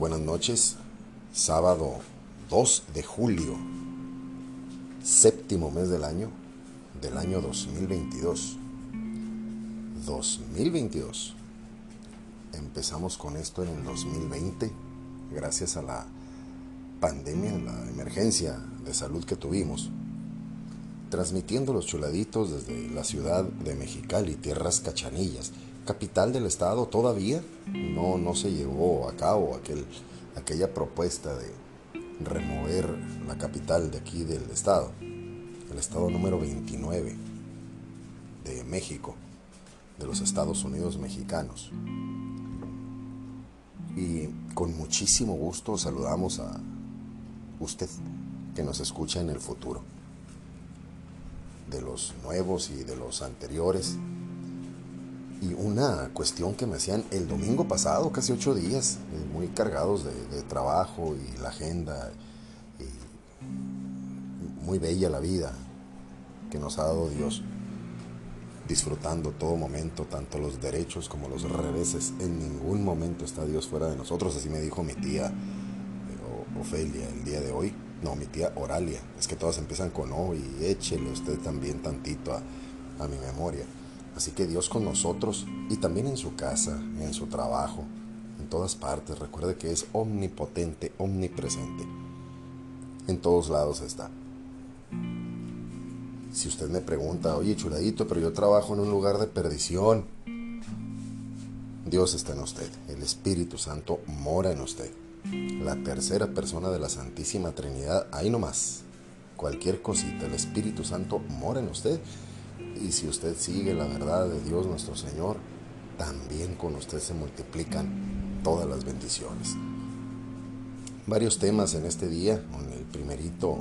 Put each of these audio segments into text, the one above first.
buenas noches. Sábado 2 de julio, séptimo mes del año, del año 2022. 2022. Empezamos con esto en el 2020, gracias a la pandemia, la emergencia de salud que tuvimos, transmitiendo los chuladitos desde la ciudad de Mexicali, tierras cachanillas, capital del estado todavía no, no se llevó a cabo aquel, aquella propuesta de remover la capital de aquí del estado, el estado número 29 de México, de los Estados Unidos mexicanos. Y con muchísimo gusto saludamos a usted que nos escucha en el futuro, de los nuevos y de los anteriores y una cuestión que me hacían el domingo pasado, casi ocho días, eh, muy cargados de, trabajo y la agenda, y muy bella la vida que nos ha dado Dios, disfrutando todo momento, tanto los derechos como los reveses. En ningún momento está Dios fuera de nosotros, así me dijo mi tía eh, Ofelia el día de hoy. No, mi tía Oralia, es que todas empiezan con O y échele usted también tantito a, a mi memoria. Así que Dios con nosotros y también en su casa, en su trabajo, en todas partes. Recuerde que es omnipotente, omnipresente. En todos lados está. Si usted me pregunta, oye chuladito, pero yo trabajo en un lugar de perdición. Dios está en usted. El Espíritu Santo mora en usted. La tercera persona de la Santísima Trinidad, ahí nomás. Cualquier cosita, el Espíritu Santo mora en usted y si usted sigue la verdad de Dios nuestro Señor, también con usted se multiplican todas las bendiciones. Varios temas en este día. El primerito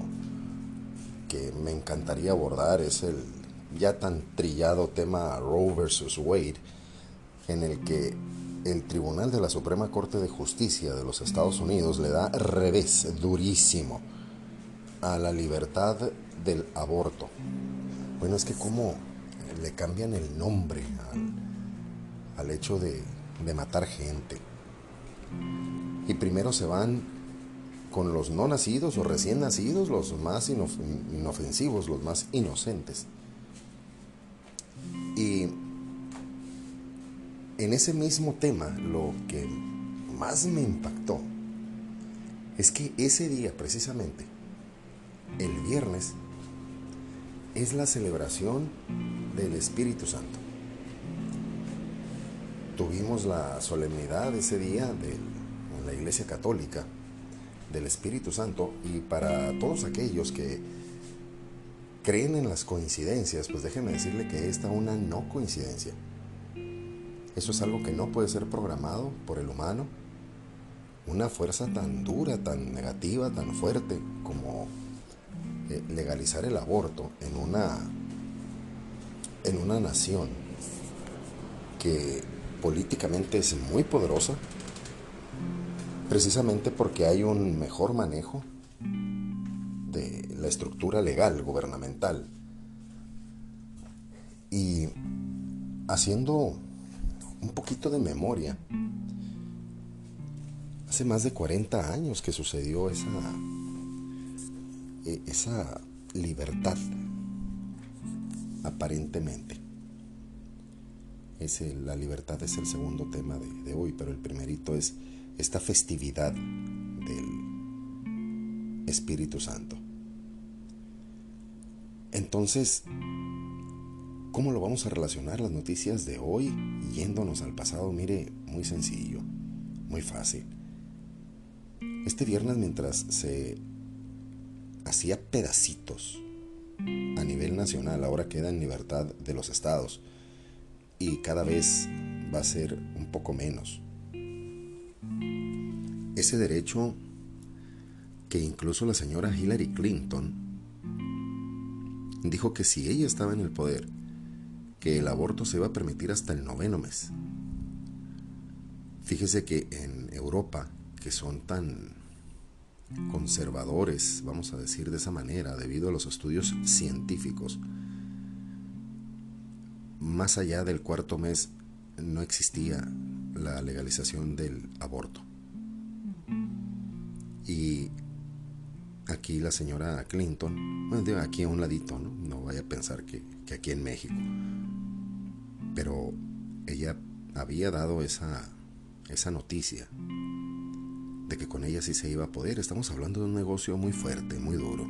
que me encantaría abordar es el ya tan trillado tema Roe versus Wade, en el que el Tribunal de la Suprema Corte de Justicia de los Estados Unidos le da revés durísimo a la libertad del aborto. Bueno, es que como le cambian el nombre al, hecho de, matar gente. Y primero se van con los no nacidos o recién nacidos, los más inofensivos, los más inocentes. Y en ese mismo tema, lo que más me impactó es que ese día, precisamente, el viernes, es la celebración del Espíritu Santo. Tuvimos la solemnidad ese día de, en la Iglesia Católica del Espíritu Santo y para todos aquellos que creen en las coincidencias, pues déjenme decirle que esta una no coincidencia. Eso es algo que no puede ser programado por el humano. Una fuerza tan dura, tan negativa, tan fuerte como eh, legalizar el aborto en una, en una nación que políticamente es muy poderosa, precisamente porque hay un mejor manejo de la estructura legal, gubernamental. Y haciendo un poquito de memoria, hace más de 40 años que sucedió esa, esa libertad, aparentemente. la libertad es el segundo tema de, de hoy, pero el primerito es esta festividad del Espíritu Santo. Entonces, ¿cómo lo vamos a relacionar las noticias de hoy yéndonos al pasado? Mire, muy sencillo, muy fácil. Este viernes mientras se hacía pedacitos a nivel nacional, ahora queda en libertad de los estados y cada vez va a ser un poco menos. Ese derecho que incluso la señora Hillary Clinton dijo que si ella estaba en el poder, que el aborto se iba a permitir hasta el noveno mes. Fíjese que en Europa, que son tan conservadores, vamos a decir de esa manera, debido a los estudios científicos. Más allá del cuarto mes no existía la legalización del aborto. Y aquí la señora Clinton, bueno, aquí a un ladito, ¿no? Vaya a pensar que, que aquí en México. Pero ella había dado esa, esa noticia de que con ella sí se iba a poder. Estamos hablando de un negocio muy fuerte, muy duro.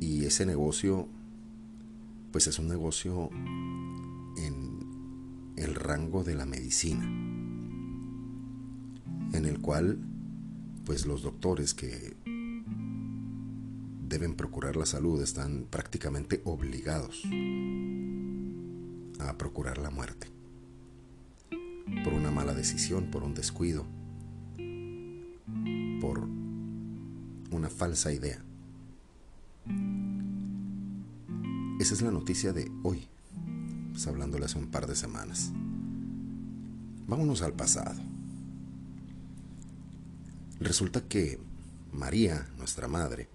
Y ese negocio, pues es un negocio en el rango de la medicina, en el cual, pues los doctores que deben procurar la salud están prácticamente obligados a procurar la muerte por una mala decisión, por un descuido, falsa idea. Esa es la noticia de hoy, pues hablándole hace un par de semanas. Vámonos al pasado. Resulta que María, nuestra madre,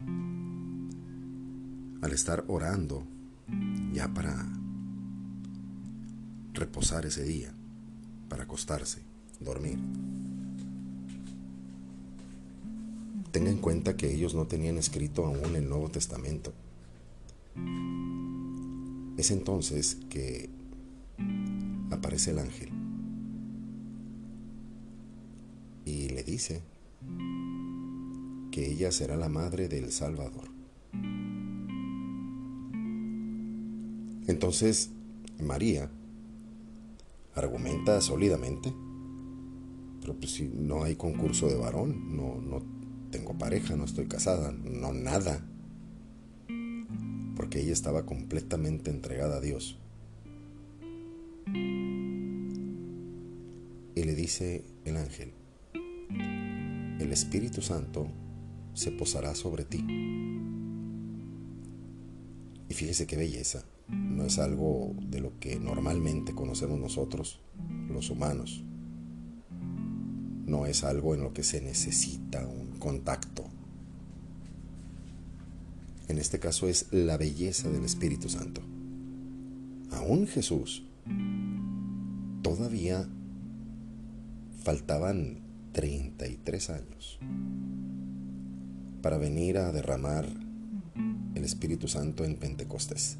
al estar orando ya para reposar ese día, para acostarse, dormir, Tenga en cuenta que ellos no tenían escrito aún el Nuevo Testamento. Es entonces que aparece el ángel y le dice que ella será la madre del Salvador. Entonces María argumenta sólidamente, pero pues si no hay concurso de varón, no, no tengo pareja, no estoy casada, no nada. Porque ella estaba completamente entregada a Dios. Y le dice el ángel, el Espíritu Santo se posará sobre ti. Y fíjese qué belleza, no es algo de lo que normalmente conocemos nosotros, los humanos. No es algo en lo que se necesita un contacto. En este caso es la belleza del Espíritu Santo. Aún Jesús, todavía faltaban 33 años para venir a derramar el Espíritu Santo en Pentecostés.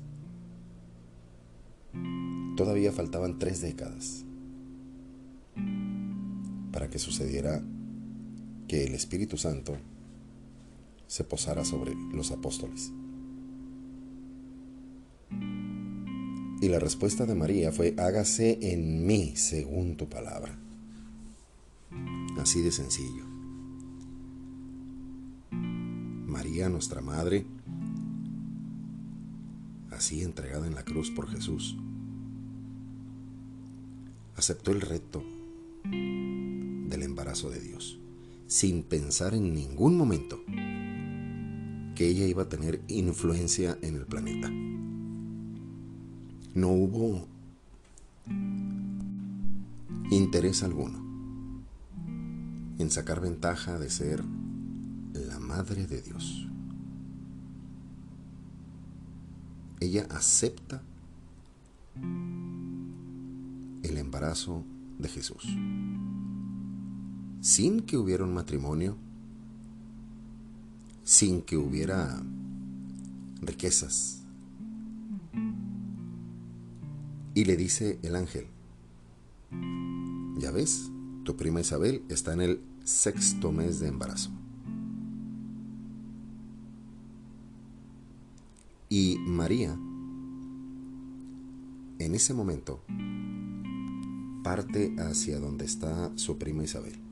Todavía faltaban tres décadas para que sucediera que el Espíritu Santo se posara sobre los apóstoles. Y la respuesta de María fue, hágase en mí según tu palabra. Así de sencillo. María, nuestra Madre, así entregada en la cruz por Jesús, aceptó el reto del embarazo de Dios sin pensar en ningún momento que ella iba a tener influencia en el planeta. No hubo interés alguno en sacar ventaja de ser la madre de Dios. Ella acepta el embarazo de Jesús sin que hubiera un matrimonio, sin que hubiera riquezas. Y le dice el ángel, ya ves, tu prima Isabel está en el sexto mes de embarazo. Y María, en ese momento, parte hacia donde está su prima Isabel.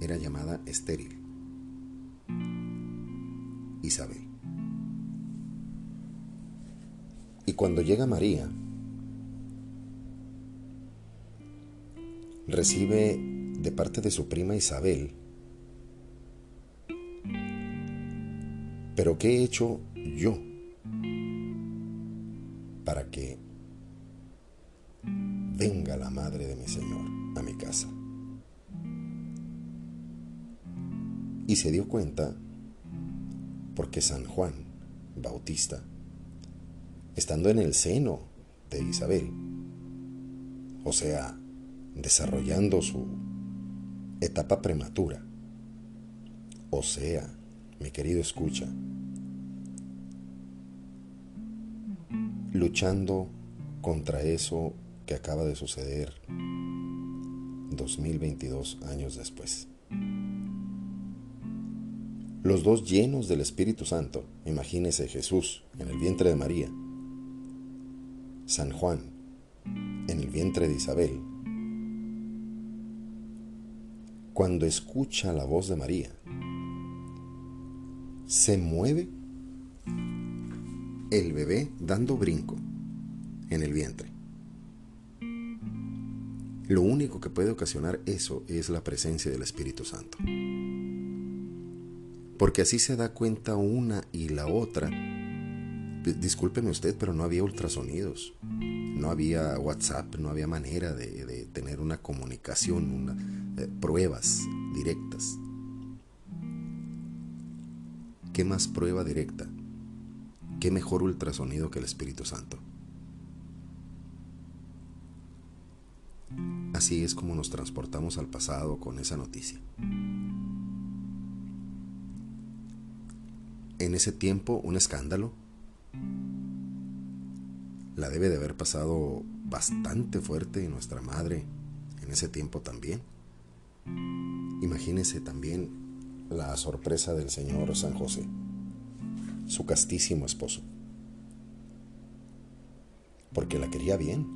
Era llamada estéril. Isabel. Y cuando llega María, recibe de parte de su prima Isabel, pero ¿qué he hecho yo para que venga la madre de mi Señor a mi casa? Y se dio cuenta porque San Juan Bautista, estando en el seno de Isabel, o sea, desarrollando su etapa prematura. O sea, mi querido escucha, luchando contra eso que acaba de suceder 2022 años después. Los dos llenos del Espíritu Santo, imagínese Jesús en el vientre de María, San Juan en el vientre de Isabel, cuando escucha la voz de María, se mueve el bebé dando brinco en el vientre. Lo único que puede ocasionar eso es la presencia del Espíritu Santo. Porque así se da cuenta una y la otra. Discúlpeme usted, pero no había ultrasonidos. No había WhatsApp, no había manera de, tener una comunicación, eh, pruebas directas. ¿Qué más prueba directa? ¿Qué mejor ultrasonido que el Espíritu Santo? Así es como nos transportamos al pasado con esa noticia. En ese tiempo, un escándalo. La debe de haber pasado bastante fuerte nuestra madre en ese tiempo también. Imagínese también la sorpresa del Señor San José su castísimo esposo. Porque la quería bien.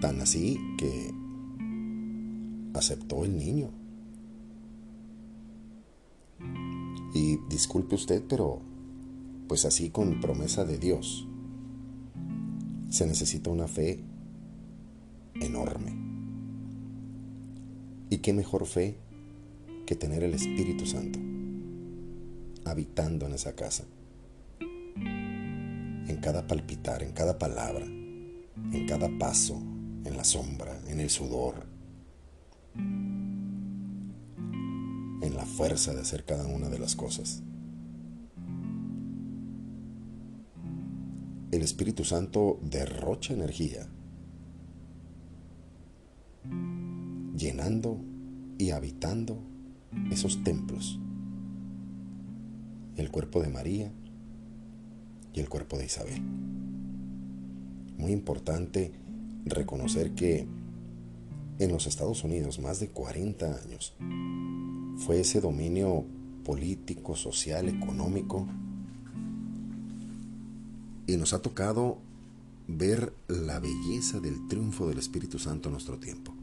Tan así que aceptó el niño. Y disculpe usted, pero pues así con promesa de Dios, se necesita una fe enorme. ¿Y qué mejor fe que tener el Espíritu Santo? habitando en esa casa. En cada palpitar, en cada palabra, en cada paso, en la sombra, en el sudor, fuerza de hacer cada una de las cosas. El Espíritu Santo derrocha energía, llenando y habitando esos templos el cuerpo de María y el cuerpo de Isabel. Muy importante reconocer que en los Estados Unidos más de 40 años fue ese dominio político, social, económico y nos ha tocado ver la belleza del triunfo del Espíritu Santo en nuestro tiempo.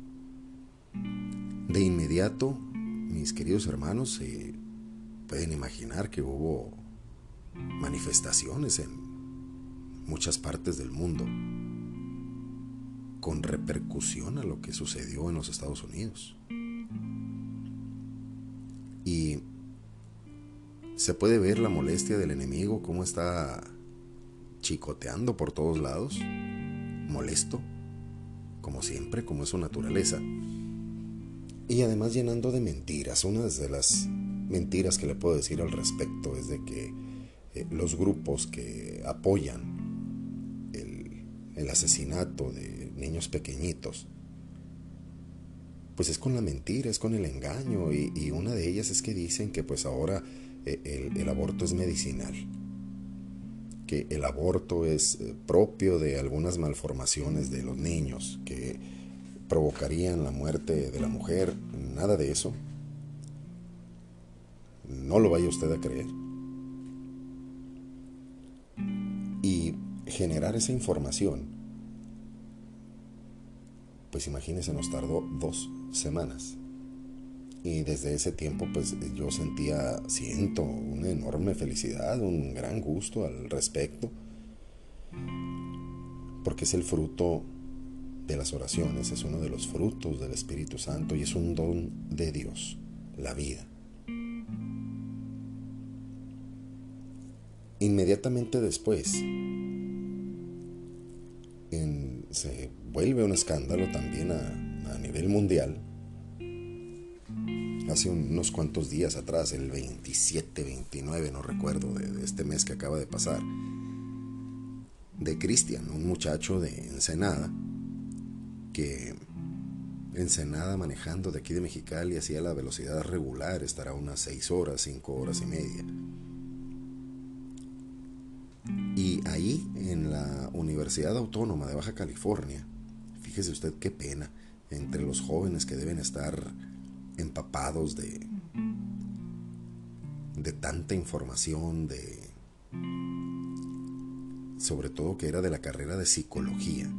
De inmediato, mis queridos hermanos, se pueden imaginar que hubo manifestaciones en muchas partes del mundo con repercusión a lo que sucedió en los Estados Unidos. Y se puede ver la molestia del enemigo, cómo está chicoteando por todos lados, molesto, como siempre, como es su naturaleza. Y además llenando de mentiras, unas de las mentiras que le puedo decir al respecto es de que eh, los grupos que apoyan el, asesinato de niños pequeñitos, pues es con la mentira, es con el engaño y, una de ellas es que dicen que pues ahora eh, el, aborto es medicinal, que el aborto es eh, propio de algunas malformaciones de los niños que provocarían la muerte de la mujer, nada de eso. No lo vaya usted a creer. Generar esa información, pues imagínese, nos tardó dos semanas. Y desde ese tiempo, pues yo sentía, siento una enorme felicidad, un gran gusto al respecto, porque es el fruto de las oraciones, es uno de los frutos del Espíritu Santo y es un don de Dios, la vida. Inmediatamente después se vuelve un escándalo también a, nivel mundial. Hace unos cuantos días atrás, el 27, 29, no recuerdo, de, este mes que acaba de pasar, de Cristian, un muchacho de Ensenada, que Ensenada manejando de aquí de Mexicali hacia la velocidad regular estará unas 6 horas, 5 horas y media. Y ahí, en la Universidad Autónoma de Baja California, fíjese usted qué pena, entre los jóvenes que deben estar empapados de, de tanta información, de sobre todo que era de la carrera de psicología.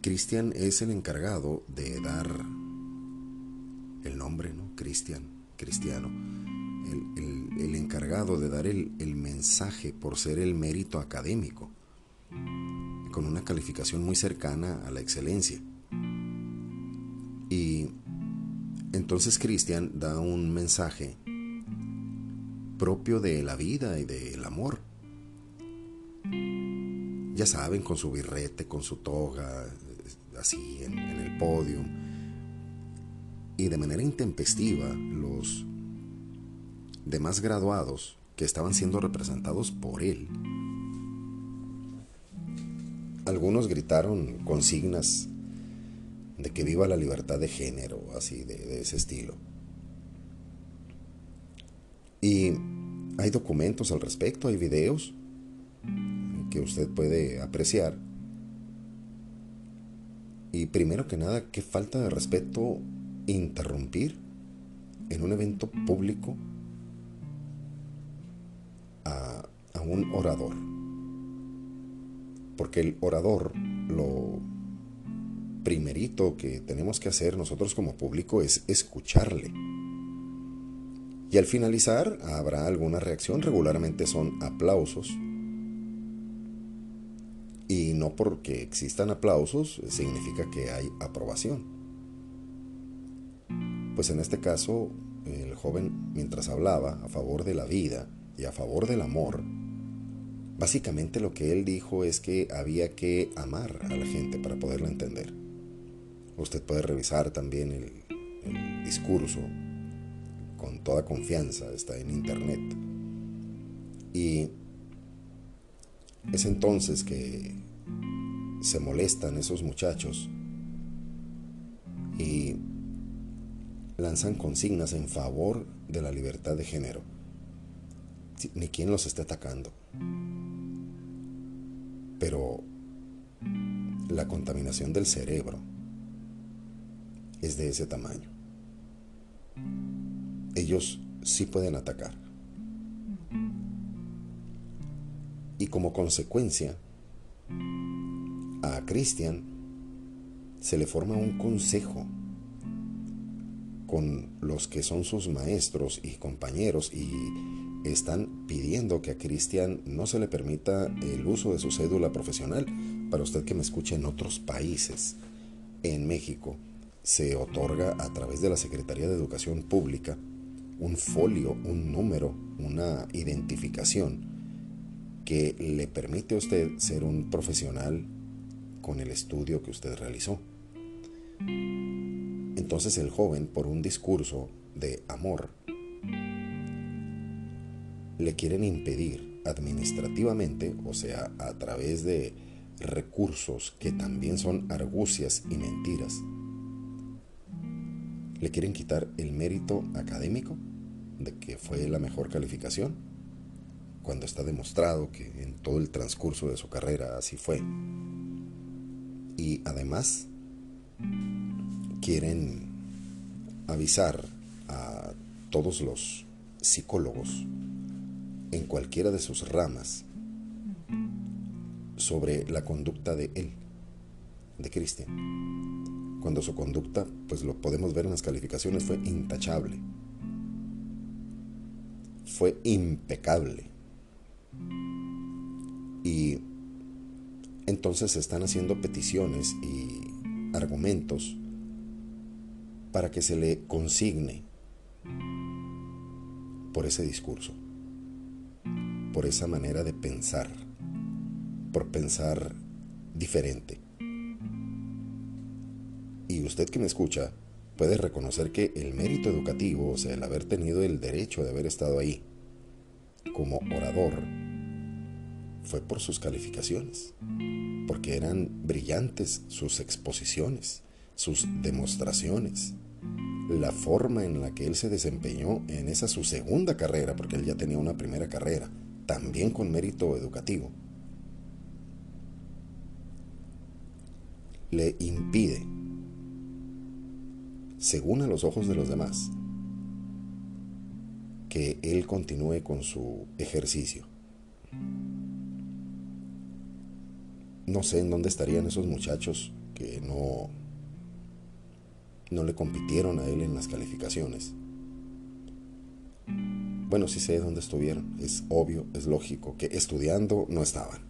Cristian es el encargado de dar el nombre, ¿no? Cristian, cristiano. El, encargado de dar el, mensaje por ser el mérito académico, con una calificación muy cercana a la excelencia. Y entonces Cristian da un mensaje propio de la vida y del amor. Ya saben, con su birrete, con su toga, así en, el podio. Y de manera intempestiva, los demás graduados que estaban siendo representados por él. Algunos gritaron consignas de que viva la libertad de género, así de ese estilo. Y hay documentos al respecto, hay videos que usted puede apreciar y primero que nada, qué falta de respeto interrumpir en un evento público un orador. Porque el orador, lo primerito que tenemos que hacer nosotros como público es escucharle. Y al finalizar habrá alguna reacción, regularmente son aplausos y no porque existan aplausos significa que hay aprobación. Pues en este caso, el joven, mientras hablaba a favor de la vida y a favor del amor, básicamente lo que él dijo es que había que amar a la gente para poderla entender. Usted puede revisar también el, discurso con toda confianza, está en internet. Y es entonces que se molestan esos muchachos y lanzan consignas en favor de la libertad de género. Ni quien los esté atacando. Pero la contaminación del cerebro es de ese tamaño. Ellos sí pueden atacar. Y como consecuencia, a Cristian se le forma un consejo con los que son sus maestros y compañeros y están pidiendo que a Cristian no se le permita el uso de su cédula profesional. Para usted que me escuche en otros países, en México, se otorga a través de la Secretaría de Educación Pública un folio, un número, una identificación que le permite a usted ser un profesional con el estudio que usted realizó. Entonces el joven, por un discurso de amor, le quieren impedir administrativamente, o sea, a través de recursos que también son argucias y mentiras, le quieren quitar el mérito académico de que fue la mejor calificación cuando está demostrado que en todo el transcurso de su carrera así fue. Y además quieren avisar a todos los psicólogos en cualquiera de sus ramas sobre la conducta de él, de Cristian. Cuando su conducta, pues lo podemos ver en las calificaciones, fue intachable, fue impecable y entonces se están haciendo peticiones y argumentos para que se le consigne por ese discurso, por esa manera de pensar, por pensar diferente. Y usted que me escucha puede reconocer que el mérito educativo, o sea, el haber tenido el derecho de haber estado ahí como orador, fue por sus calificaciones, porque eran brillantes sus exposiciones, sus demostraciones, la forma en la que él se desempeñó en esa su segunda carrera, porque él ya tenía una primera carrera, también con mérito educativo, le impide, según a los ojos de los demás, que él continúe con su ejercicio. No sé en dónde estarían esos muchachos que no no le compitieron a él en las calificaciones. Bueno, sí sé dónde estuvieron. Es obvio, es lógico que estudiando no estaban.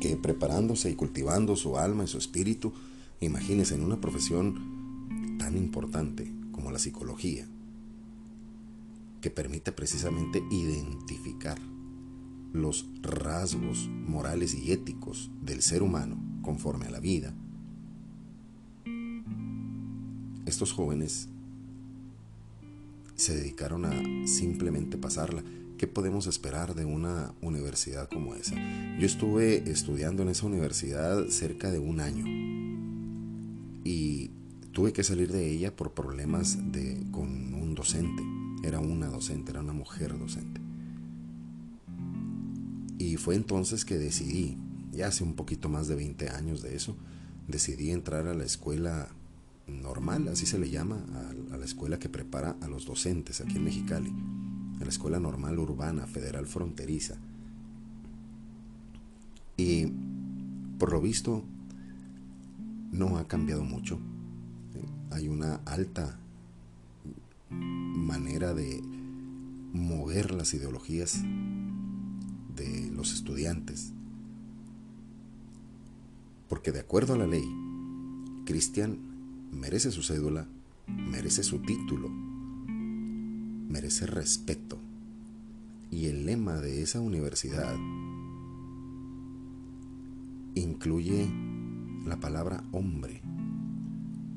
Que preparándose y cultivando su alma y su espíritu, imagínense en una profesión tan importante como la psicología, que permite precisamente identificar los rasgos morales y éticos del ser humano conforme a la vida, estos jóvenes se dedicaron a simplemente pasarla. ¿Qué podemos esperar de una universidad como esa? Yo estuve estudiando en esa universidad cerca de un año y tuve que salir de ella por problemas de, con un docente. Era una docente, era una mujer docente. Y fue entonces que decidí, ya hace un poquito más de 20 años de eso, decidí entrar a la escuela normal, así se le llama a, la escuela que prepara a los docentes aquí en Mexicali, a la Escuela Normal Urbana Federal Fronteriza. Y por lo visto no ha cambiado mucho. Hay una alta manera de mover las ideologías de los estudiantes. Porque de acuerdo a la ley, Cristian merece su cédula, merece su título, merece respeto. Y el lema de esa universidad incluye la palabra hombre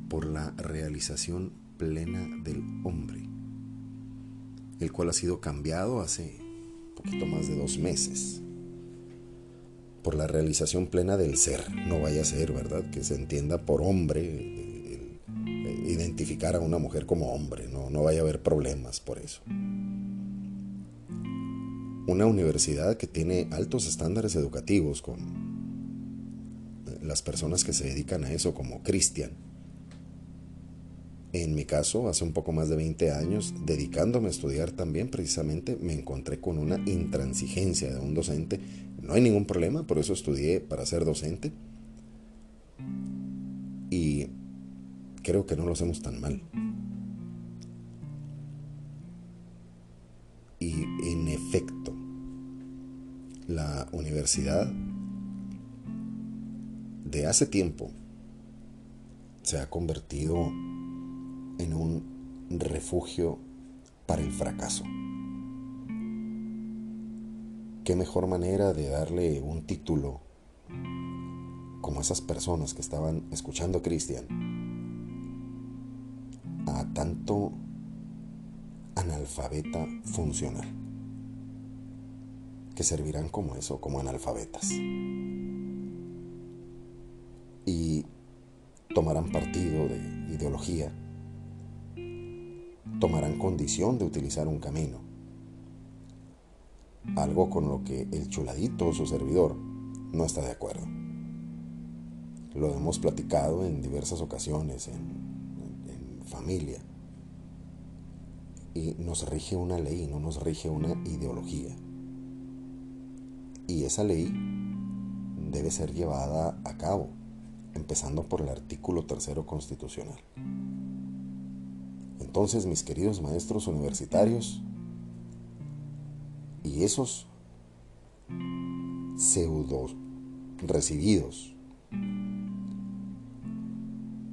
por la realización plena del hombre, el cual ha sido cambiado hace poquito más de dos meses por la realización plena del ser. No vaya a ser, ¿verdad? Que se entienda por hombre identificar a una mujer como hombre, no, no vaya a haber problemas por eso. Una universidad que tiene altos estándares educativos con las personas que se dedican a eso como Cristian. En mi caso, hace un poco más de 20 años, dedicándome a estudiar también, precisamente me encontré con una intransigencia de un docente. No hay ningún problema, por eso estudié para ser docente. Creo que no lo hacemos tan mal. Y en efecto, la universidad de hace tiempo se ha convertido en un refugio para el fracaso. ¿Qué mejor manera de darle un título como esas personas que estaban escuchando a Cristian tanto analfabeta funcional, que servirán como eso, como analfabetas. Y tomarán partido de ideología, tomarán condición de utilizar un camino, algo con lo que el chuladito, su servidor, no está de acuerdo. Lo hemos platicado en diversas ocasiones en familia. Y nos rige una ley, no nos rige una ideología. Y esa ley debe ser llevada a cabo, empezando por el artículo tercero constitucional. Entonces, mis queridos maestros universitarios y esos pseudo recibidos,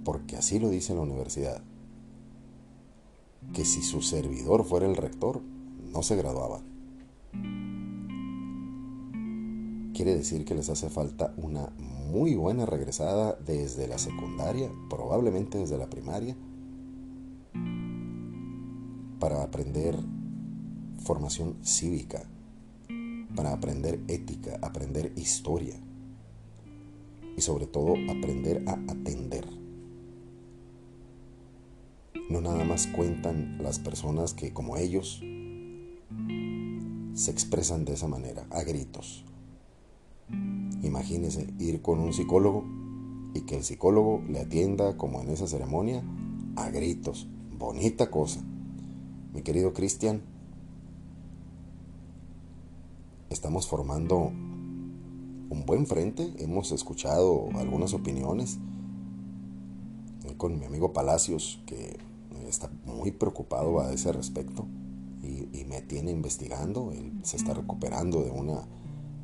porque así lo dice la universidad, que si su servidor fuera el rector, no se graduaba. Quiere decir que les hace falta una muy buena regresada desde la secundaria, probablemente desde la primaria, para aprender formación cívica, para aprender ética, aprender historia y sobre todo aprender a atender. No nada más cuentan las personas que como ellos se expresan de esa manera, a gritos. Imagínese ir con un psicólogo y que el psicólogo le atienda como en esa ceremonia a gritos. Bonita cosa. Mi querido Cristian, estamos formando un buen frente. Hemos escuchado algunas opiniones con mi amigo Palacios, que está muy preocupado a ese respecto y, me tiene investigando. Él se está recuperando de una,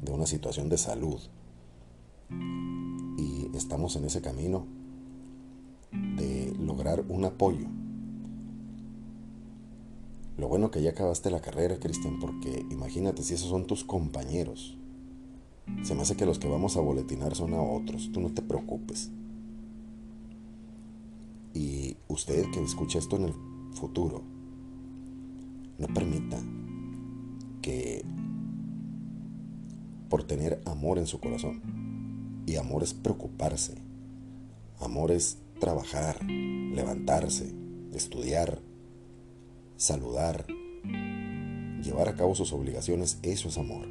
de una situación de salud. Y estamos en ese camino de lograr un apoyo. Lo bueno que ya acabaste la carrera, Cristian, porque imagínate si esos son tus compañeros. Se me hace que los que vamos a boletinar son a otros. Tú no te preocupes. Y usted que escucha esto en el futuro, no permita que por tener amor en su corazón, y amor es preocuparse, amor es trabajar, levantarse, estudiar, saludar, llevar a cabo sus obligaciones, eso es amor.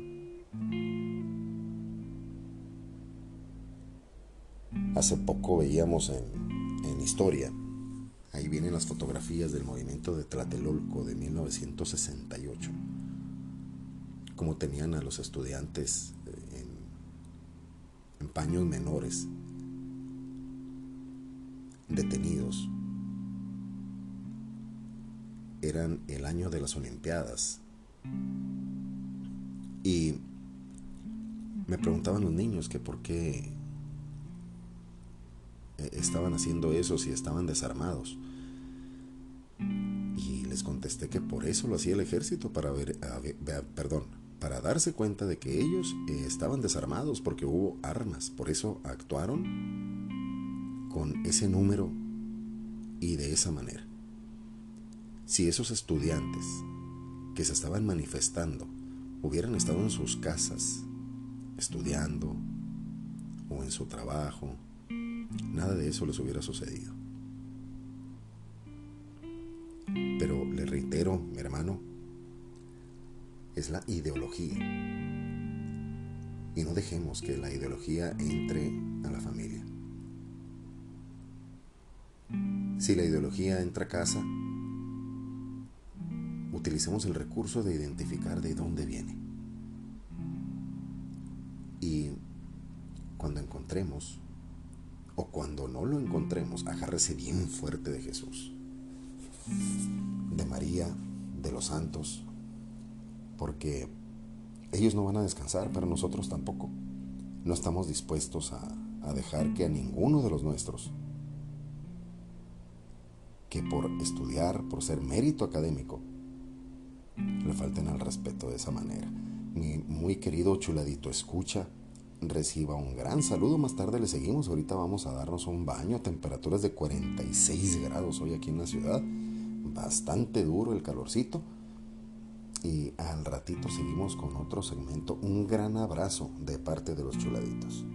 Hace poco veíamos en, historia Ahí vienen las fotografías del movimiento de Tlatelolco de 1968. Cómo tenían a los estudiantes eh, en, en paños menores, detenidos. Eran el año de las Olimpiadas. Y me preguntaban los niños que por qué estaban haciendo eso si estaban desarmados. Y les contesté que por eso lo hacía el ejército, para ver, perdón, para darse cuenta de que ellos eh, estaban desarmados porque hubo armas. Por eso actuaron con ese número y de esa manera. Si esos estudiantes que se estaban manifestando hubieran estado en sus casas estudiando o en su trabajo, nada de eso les hubiera sucedido. Pero le reitero, mi hermano, es la ideología. Y no dejemos que la ideología entre a la familia. Si la ideología entra a casa, utilicemos el recurso de identificar de dónde viene. Y cuando encontremos, o cuando no lo encontremos, agárrese bien fuerte de Jesús de María, de los santos, porque ellos no van a descansar, pero nosotros tampoco. No estamos dispuestos a, dejar que a ninguno de los nuestros, que por estudiar, por ser mérito académico, le falten al respeto de esa manera. Mi muy querido chuladito, escucha, reciba un gran saludo. Más tarde le seguimos. Ahorita vamos a darnos un baño. Temperaturas de 46 grados hoy aquí en la ciudad bastante duro el calorcito. Y al ratito seguimos con otro segmento. Un gran abrazo de parte de los chuladitos.